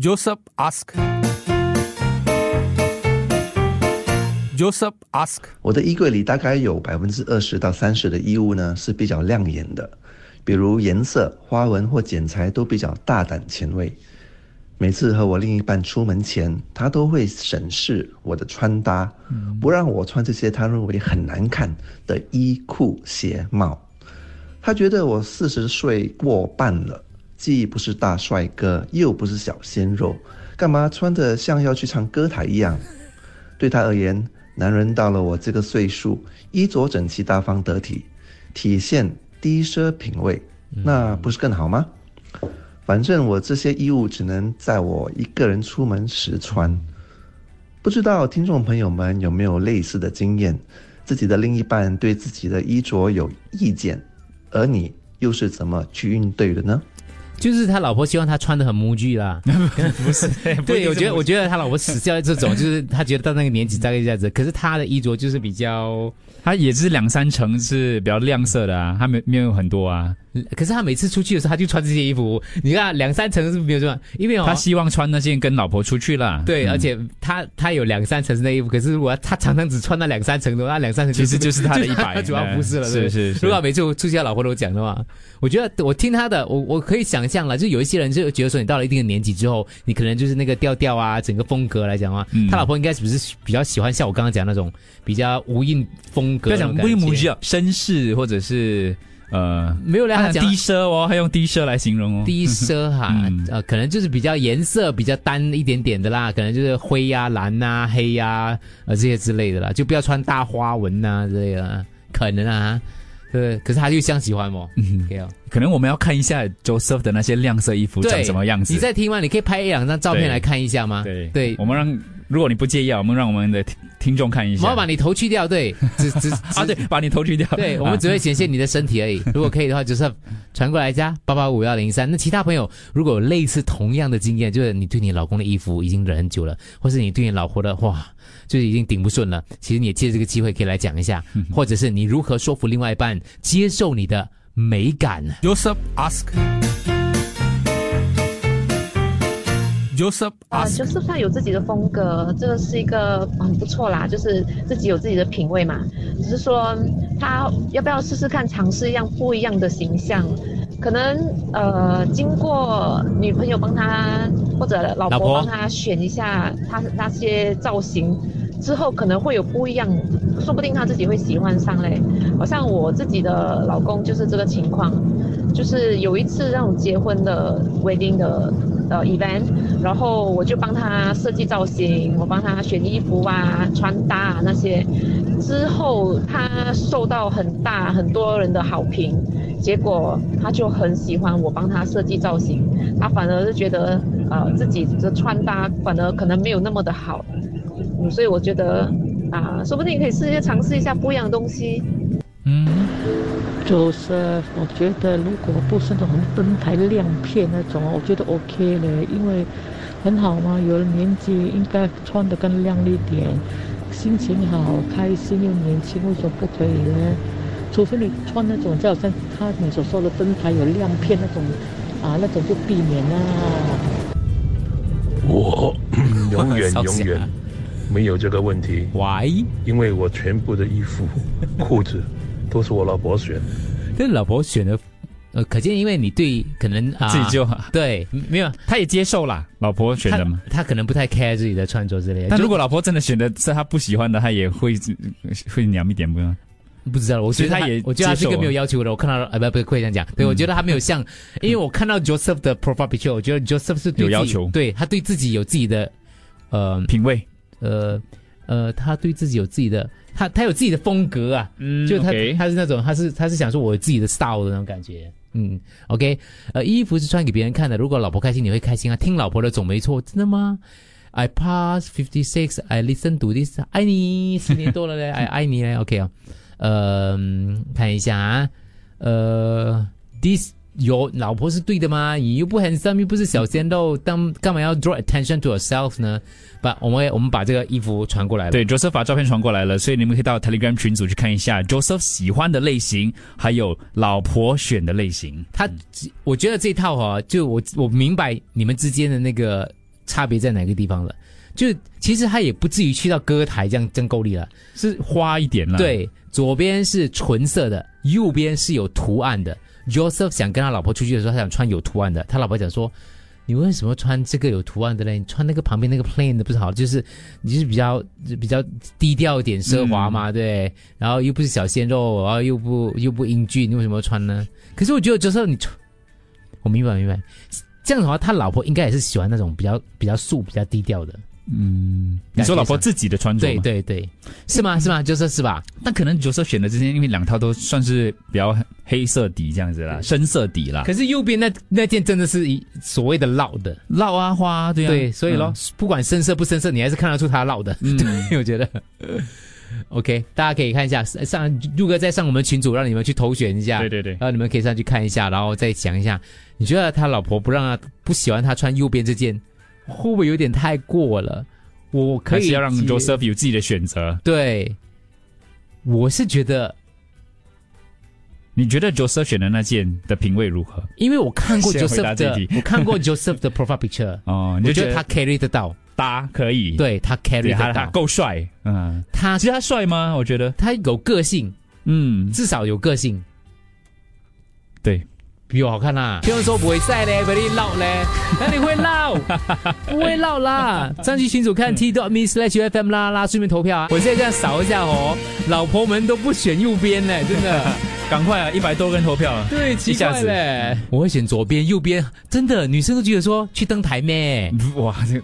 Joseph ask. Joseph ask. 我的衣柜里大概有百分之二十到三十的衣物呢是比较亮眼的，比如颜色、花纹或剪裁都比较大胆前卫。每次和我另一半出门前，他都会审视我的穿搭，不让我穿这些他认为很难看的衣裤鞋帽。他觉得我四十岁过半了，既不是大帅哥，又不是小鲜肉，干嘛穿得像要去唱歌台一样？对他而言，男人到了我这个岁数，衣着整齐、大方得体，体现低奢品味，那不是更好吗？反正我这些衣物只能在我一个人出门时穿。不知道听众朋友们有没有类似的经验？自己的另一半对自己的衣着有意见，而你又是怎么去应对的呢？就是他老婆希望他穿的很木具啦，不是，对，我觉得我觉得他老婆死掉这种，就是他觉得到那个年纪大概这样子，可是他的衣着就是比较，他也是两三层是比较亮色的啊，他没没有很多啊。可是他每次出去的时候，他就穿这些衣服。你看两三层是没有这样，因为他希望穿那件跟老婆出去了。对，而且他他有两三层是那衣服，可是如果他常常只穿那两三层的，那两三层其实就是他的一百，主要服饰了。是是。如果每次出去，他老婆都讲的话，我觉得我听他的，我我可以想象了，就有一些人就觉得说，你到了一定的年纪之后，你可能就是那个调调啊，整个风格来讲啊，他老婆应该是不是比较喜欢像我刚刚讲那种比较无印风格？要讲无印模式，绅士或者是。呃，没有两讲低奢哦，还用低奢来形容哦。低奢哈，呃，可能就是比较颜色比较单一点点的啦，可能就是灰呀、蓝呐、黑呀，呃，这些之类的啦，就不要穿大花纹呐之类的，可能啊，对。可是他就像喜欢哦，嗯，可能我们要看一下 Joseph 的那些亮色衣服长什么样子。你在听吗？你可以拍一两张照片来看一下吗？对，对，我们让。如果你不介意啊，我们让我们的听听众看一下。我要把你头去掉，对，只只 啊，对，把你头去掉。对，我们只会显现你的身体而已。如果可以的话，就是传过来加八八五幺零三。那其他朋友如果有类似同样的经验，就是你对你老公的衣服已经忍很久了，或是你对你老婆的哇，就是已经顶不顺了，其实你也借这个机会可以来讲一下，或者是你如何说服另外一半接受你的美感。Joseph ask。Joseph 啊，Joseph 他有自己的风格，这个是一个很不错啦，就是自己有自己的品味嘛。只是说他要不要试试看尝试一样不一样的形象？可能呃，经过女朋友帮他或者老婆帮他选一下他那些造型之后，可能会有不一样，说不定他自己会喜欢上嘞。好像我自己的老公就是这个情况，就是有一次那种结婚的 wedding 的。呃，event，然后我就帮他设计造型，我帮他选衣服啊、穿搭啊那些，之后他受到很大很多人的好评，结果他就很喜欢我帮他设计造型，他反而是觉得呃自己的穿搭反而可能没有那么的好，嗯，所以我觉得啊，说不定可以试一下尝试一下不一样的东西。嗯，就是我觉得如果不是那种灯台亮片那种，我觉得 OK 嘞，因为很好嘛，有了年纪应该穿得更亮丽点，心情好，开心又年轻，为什么不可以呢？除非你穿那种就好像他你所说的灯台有亮片那种，啊，那种就避免啦。我永远永远没有这个问题，Why？因为我全部的衣服、裤子。都是我老婆选，但老婆选的，呃，可见因为你对可能啊自己就对没有，他也接受了老婆选的嘛，他可能不太 care 自己的穿着之类的。但如果老婆真的选的是他不喜欢的，他也会 会娘一点不？不知道，我觉得他也，我觉得他是一个没有要求的。我看到啊，不不，可以这样讲。对，我觉得他没有像，因为我看到 Joseph 的 profile picture，我觉得 Joseph 是有要求，对他对自己有自己的呃品味，呃呃，他对自己有自己的。他他有自己的风格啊，嗯就他他是那种他是他是想说我自己的 style 的那种感觉，嗯，OK，呃，衣服是穿给别人看的，如果老婆开心你会开心啊，听老婆的总没错，真的吗？I pass fifty six, I listen to this，爱你十年多了嘞，爱爱你嘞，OK 啊，呃，看一下啊，呃，this。有老婆是对的吗？你又不很上又不是小鲜肉，当干嘛要 draw attention to yourself 呢？把我们我们把这个衣服传过来了，对，Joseph 把照片传过来了，所以你们可以到 Telegram 群组去看一下 Joseph 喜欢的类型，还有老婆选的类型。他，我觉得这套哈，就我我明白你们之间的那个差别在哪个地方了。就其实他也不至于去到歌台这样真够力了，是花一点了。，对，左边是纯色的，右边是有图案的。Joseph 想跟他老婆出去的时候，他想穿有图案的。他老婆讲说：“你为什么穿这个有图案的嘞？你穿那个旁边那个 plain 的不是好？就是你就是比较比较低调一点，奢华嘛，对。然后又不是小鲜肉，然后又不又不英俊，你为什么要穿呢？可是我觉得 Joseph 你穿，我明白明白。这样的话，他老婆应该也是喜欢那种比较比较素、比较低调的。嗯，你说老婆自己的穿着对？对对，是吗？是吗？Joseph 是吧？那可能角色选的这件，因为两套都算是比较黑色底这样子啦，深色底啦，可是右边那那件真的是一所谓的烙的，烙啊花，对啊，对，所以咯，不管深色不深色，你还是看得出它烙的。嗯，对，我觉得。OK，大家可以看一下上陆哥再上我们群组，让你们去投选一下，对对对然后你们可以上去看一下，然后再想一下，你觉得他老婆不让他不喜欢他穿右边这件，会不会有点太过了？我可以要让 Joseph 有自己的选择。对，我是觉得，你觉得 Joseph 选的那件的品味如何？因为我看过 Joseph 的我看过 Joseph 的 profile picture，哦，你就觉得他 carry 得到，搭可以，，对他 carry 得到，够帅，嗯，他其实他帅吗？我觉得，他有个性，嗯，至少有个性，对，比我好看啦。听说不会晒嘞，不你唠嘞，哪里会老？不会老 啦。上去群主看 t dot me slash fm 啦啦，顺便投票啊。我现在这样扫一下哦，老婆们都不选右边嘞，真的。赶快啊，一百多个人投票啊，对，奇怪嘞。我会选左边，右边真的女生都觉得说去登台咩，哇，这个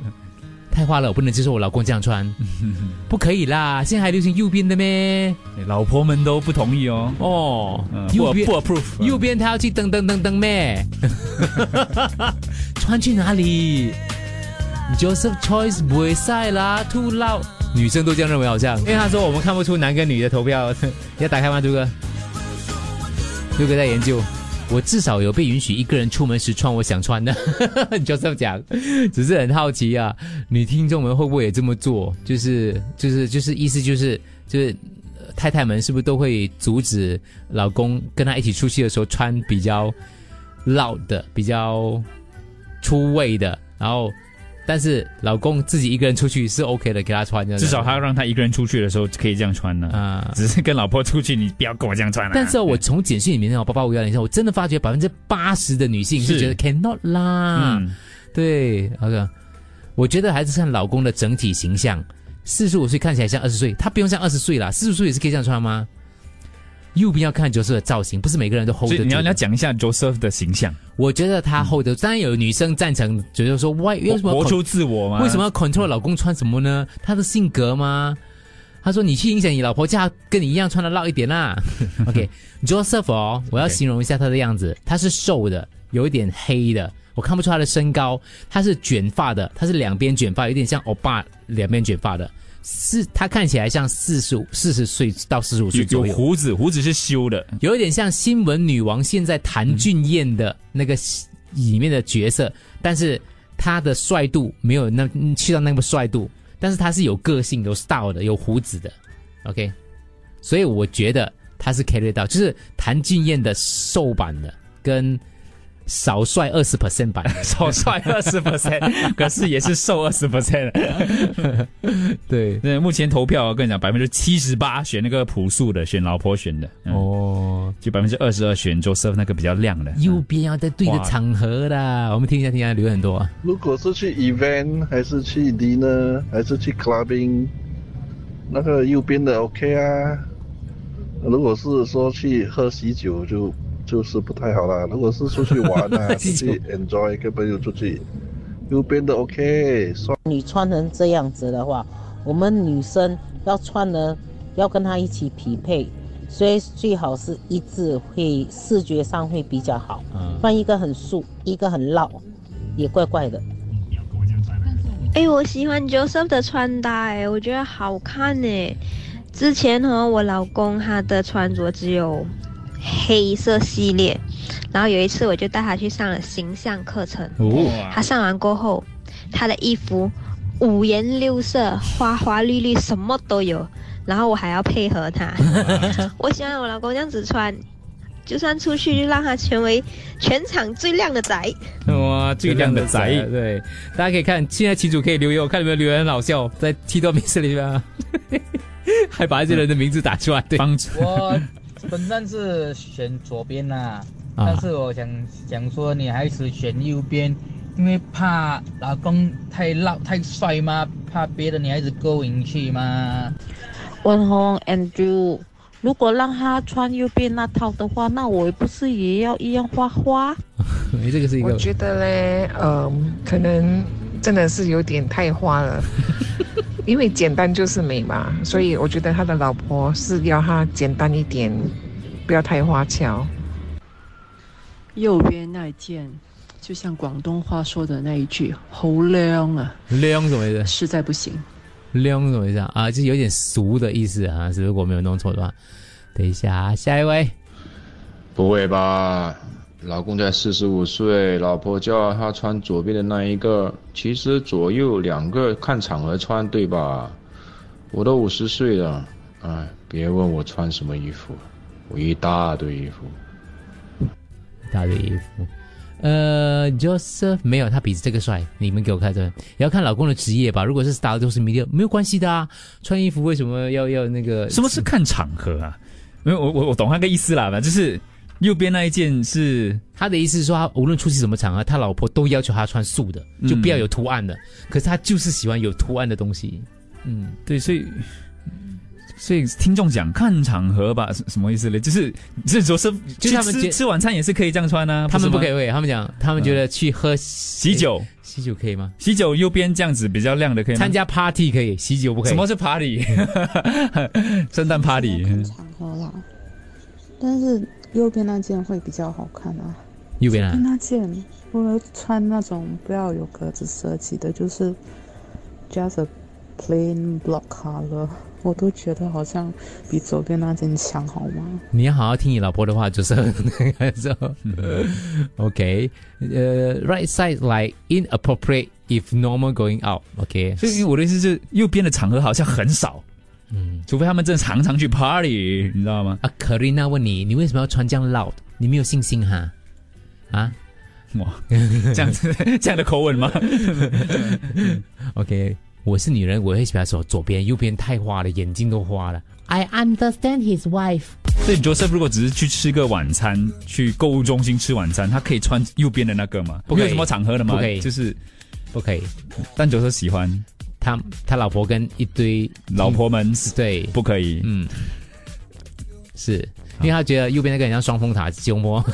太花了，我不能接受我老公这样穿，不可以啦。现在还流行右边的咩？老婆们都不同意哦，哦嗯，右边不不 approve，右边他要去噔噔噔噔咩？穿去哪里？Joseph Choice 不会晒啦，too loud。女生都这样认为，好像，因为他说我们看不出男跟女的投票，你 要打开吗，朱哥？朱哥在研究。我至少有被允许一个人出门时穿我想穿的 你就这么讲，只是很好奇啊，女听众们会不会也这么做？就是就是就是意思就是就是太太们是不是都会阻止老公跟他一起出去的时候穿比较 loud 的、比较出位的，然后但是老公自己一个人出去是 OK 的，给他穿这样至少他要让他一个人出去的时候可以这样穿呢。啊。只是跟老婆出去，你不要跟我这样穿啊。但是我从简讯里面呢，我八八五幺零上，我真的发觉百分之八十的女性是是觉得 cannot 啦，嗯，对，OK，我觉得还是看老公的整体形象。四十五岁看起来像二十岁，他不用像二十岁啦，四十岁也是可以这样穿吗？右边要看 Joseph 的造型，不是每个人都 hold 得住你要你要讲一下 Joseph 的形象，我觉得他 hold 得住，当然有女生赞成，觉得说，why 为什么活出自我吗？为什么要 control 老公穿什么呢？他的性格吗？他说：“你去影响你老婆，叫她跟你一样穿的辣一点啦。”OK，Joseph 哦，我要形容一下他的样子，他是瘦的，有一点黑的，我看不出他的身高。他是卷发的，他是两边卷发，有点像欧巴两边卷发的，是他看起来像四十五、四十岁到四十五岁有左右，有胡子，胡子是修的，有一点像新闻女王现在谭俊彦的那个里面的角色，但是他的帅度没有那嗯去到那么帅度，但是他是有个性、有 style 的，有胡子的，OK，所以我觉得他是 carry 到，就是谭俊彦的瘦版的跟少帅二十 percent 版，少帅二十 percent，可是也是瘦二十 percent。对，那，目前投票我跟你讲，百分之七十八选那个朴素的，选老婆选的，哦，哦，就百分之二十二选 Joseph 那个比较亮的。右边要在对的哇场合啦，我们听一下，听一下，留言很多。啊，如果是去 event 还是去 dinner 还是去 clubbing，那个右边的 OK 啊。如果是说去喝喜酒就就是不太好啦。如果是出去玩啊，出去 enjoy 跟朋友出去，右边的 OK，帅你穿成这样子的话，我们女生要穿的要跟她一起匹配，所以最好是一致，会视觉上会比较好。嗯不然一个很素，一个很绕，也怪怪的。哎，我喜欢 Joseph 的穿搭，哎，我觉得好看呢。之前和我老公他的穿着只有黑色系列，然后有一次我就带他去上了形象课程，哦，他上完过后，他的衣服五颜六色、花花绿绿，什么都有，然后我还要配合他。我喜欢我老公这样子穿，就算出去，就让他成为全场最靓的仔。哇，最靓的仔，对，大家可以看，现在群主可以留言，我看有没有留言很好笑，在 T 多名字里面啊，还把这些人的名字打出来，对，帮我本身是选左边啦，但是我想想说，女孩子选右边，因为怕老公太老太帅嘛，怕别的女孩子勾引去嘛。文红 Andrew，如果让他穿右边那套的话，那我不是也要一样花花？你，这个是一个，我觉得嘞，嗯，可能真的是有点太花了，因为简单就是美嘛，所以我觉得他的老婆是要他简单一点，不要太花俏。右边那一件，就像广东话说的那一句“好亮啊亮什么意思？”，实在不行。亮什么意思啊？啊，就是有点俗的意思啊，是如果没有弄错的话。等一下，下一位，不会吧？老公才四十五岁，老婆叫他穿左边的那一个，其实左右两个看场合穿，对吧？我都五十岁了，哎，别问我穿什么衣服，我一大堆衣服。一大堆衣服。呃，Joseph 没有，他比这个帅。你们给我看这，也要看老公的职业吧。如果是 star 都是 media，没有关系的啊。穿衣服为什么要要那个？什么是看场合啊？没有我我我懂那个意思啦，反正就是右边那一件是他的意思是说，他无论出席什么场合，他老婆都要求他穿素的，就不要有图案的。可是他就是喜欢有图案的东西。嗯，对，所以所以听众讲看场合吧，什什么意思呢？就是就是说是就是他们吃吃晚餐也是可以这样穿啊，他们不可以，他们讲，他们觉得去喝喜酒，喜酒可以吗？喜酒右边这样子比较亮的可以吗？参加 party 可以，喜酒不可以。什么是 party？圣诞 party？场合啦，但是右边那件会比较好看啊。右边啊，那件我穿那种不要有格子设计的，就是 just a plain block color，我都觉得好像比左边那件强，好吗？你要好好听你老婆的话，就是那个时候。OK，呃、r i g h t side like inappropriate if normal going out。OK，所以我的意思是，右边的场合好像很少，嗯，除非他们真的常常去 party，你知道吗？啊，Karina 问你，你为什么要穿这样 loud？你没有信心哈？啊？哇，这样子这样的口吻吗 OK，我是女人，我会喜欢说左边，右边太花了，眼睛都花了。I understand his wife。所以 Joseph 如果只是去吃个晚餐，去购物中心吃晚餐，他可以穿右边的那个吗？不可以没有什么场合的吗？不可以就是不可以。但 Joseph 喜欢他他老婆跟一堆老婆们对不可以，嗯，是因为他觉得右边那个人像双峰塔鸠摩。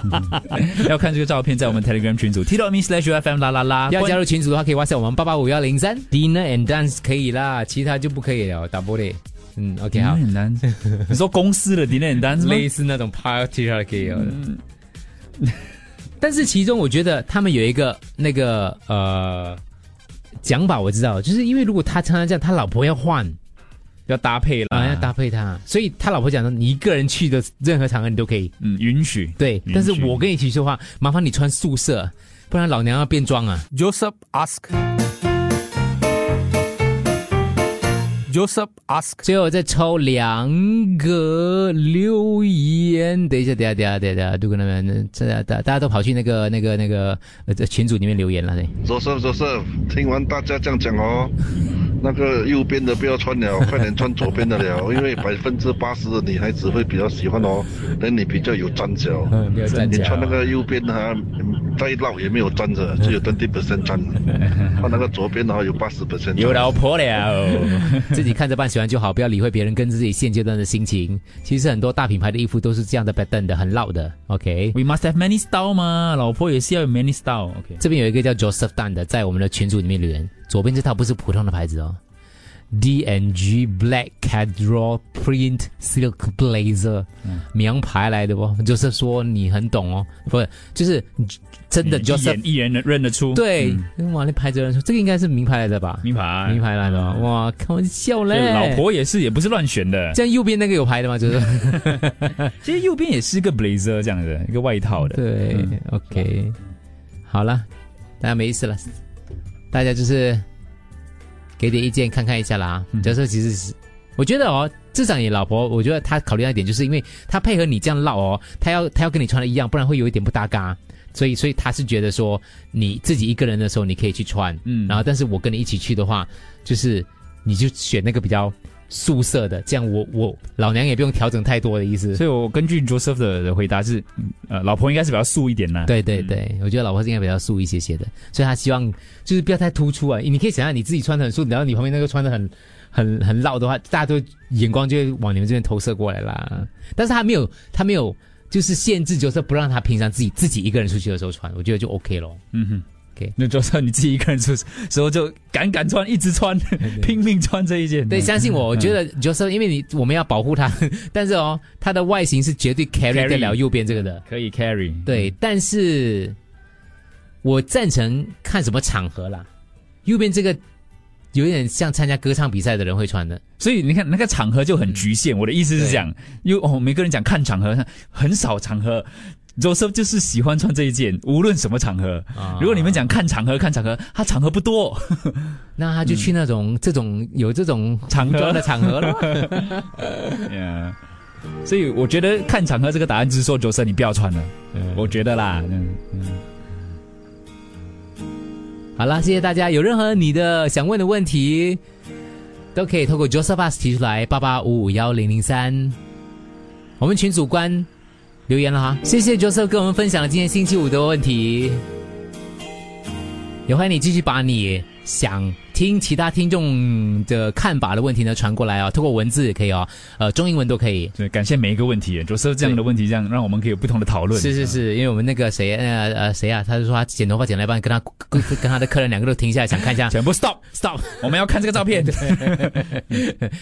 要看这个照片，在我们 Telegram 群组 t m e slash ufm 啦啦啦。要加入群组的话，可以 WhatsApp 我们八八五幺零三 Dinner and Dance 可以啦，其他就不可以了，打玻璃。嗯，OK 好。很难。你说公司的 dinner and dance 吗类似那种 party 它可以有的。但是其中我觉得他们有一个那个呃讲法，我知道，就是因为如果他常常这样，他老婆要换。要搭配了，啊，要搭配他，所以他老婆讲说，你一个人去的任何场合你都可以，嗯，允许，对。但是我跟你一起说话，麻烦你穿素色，不然老娘要变装啊。Joseph ask. Joseph ask. 最后再抽两个留言，等一下，等一下，等一下，等一下，如果那边这大大家都跑去那个那个那个呃这群组里面留言了，呢说说说说，听完大家这样讲哦，那个右边的不要穿了，快点穿左边的了，因为百分之八十的女孩子会比较喜欢哦，等你比较有站脚。嗯，没有站脚你穿那个右边的哈，再绕也没有站着，只有 twenty percent 站。换那个左边的话有八十 percent。有老婆了，自己看着办，喜欢就好，不要理会别人跟自己现阶段的心情。其实很多大品牌的衣服都是这样的 pattern 的，很老的。OK，We must have many style 嘛，老婆也是要有 many style。OK，这边有一个叫 Joseph Dan 的，在我们的群组里面留言，左边这套不是普通的牌子哦，D&G Black Cadro Print Silk Blazer，、名牌来的哦。就是说你很懂哦，不是，就是真的一 Joseph 眼一眼认认得出。对嗯，哇，那牌子有人说这个应该是名牌来的吧？名牌，名牌来的哦，哇，开玩笑嘞！老婆也是，也不是乱选的。这样右边那个有牌的吗？就是 其实右边也是一个 blazer 这样的一个外套的。对、嗯 o k 好了，大家没意思了，大家就是给点意见看看一下啦。嗯就是其实是，我觉得哦，至少你老婆，我觉得她考虑到一点，就是因为她配合你这样唠哦，她要她要跟你穿的一样，不然会有一点不搭嘎。所以，所以她是觉得说，你自己一个人的时候你可以去穿，嗯，然后但是我跟你一起去的话，就是你就选那个比较素色的，这样我我老娘也不用调整太多的意思。所以我根据 Joseph 的的回答是，呃，老婆应该是比较素一点啦。对对对，我觉得老婆是应该比较素一些些的，所以他希望就是不要太突出啊。你可以想象你自己穿的很素，然后你旁边那个穿的很很很老的话，大家都眼光就会往你们这边投射过来啦。但是他没有，他没有。就是限制，就是不让他平常自己自己一个人出去的时候穿，我觉得就 OK 咯。嗯哼，OK，那就算你自己一个人出时候就敢敢穿，一直穿，拼命穿这一件。对，相信我，我觉得就是因为你我们要保护他，但是哦，他的外形是绝对 carry 得了右边这个的，可以 carry。对，但是我赞成看什么场合啦，右边这个。有点像参加歌唱比赛的人会穿的，所以你看那个场合就很局限。我的意思是讲，因为哦，每个人讲看场合，很少场合，Joseph 就是喜欢穿这一件，无论什么场合。如果你们讲看场合，看场合，他场合不多，那他就去那种这种有这种场合的场合了。所以我觉得看场合这个答案就是说，Joseph 你不要穿了。我觉得啦，嗯嗯。好啦，谢谢大家。有任何你的想问的问题，都可以透过 Josephus 提出来，八八五五幺零零三，我们群主官留言了哈。谢谢 Joseph 跟我们分享了今天星期五的问题，也欢迎你继续把你想。听其他听众的看法的问题呢，传过来啊，透过文字也可以哦，呃，中英文都可以。对，感谢每一个问题，就是这样的问题，这样让我们可以有不同的讨论。是是是，因为我们那个谁，呃呃谁啊，他就说他剪头发剪了一半，跟他跟跟他的客人两个都停下来想看一下，全部 stop stop，我们要看这个照片。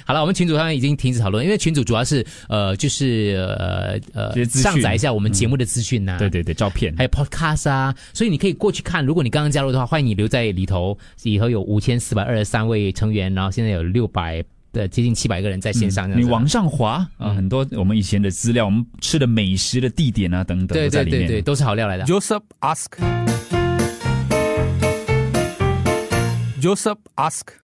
好了，我们群主上已经停止讨论，因为群主主要是呃就是呃呃上载一下我们节目的资讯呐，对对对，照片还有 podcast 啊，所以你可以过去看。如果你刚刚加入的话，欢迎你留在里头，以后有五千。四百二十三位成员，然后现在有六百的接近七百个人在线上。你往上滑啊，很多我们以前的资料，我们吃的美食的地点啊等等，对对对对，都是好料来的。Joseph ask，Joseph ask。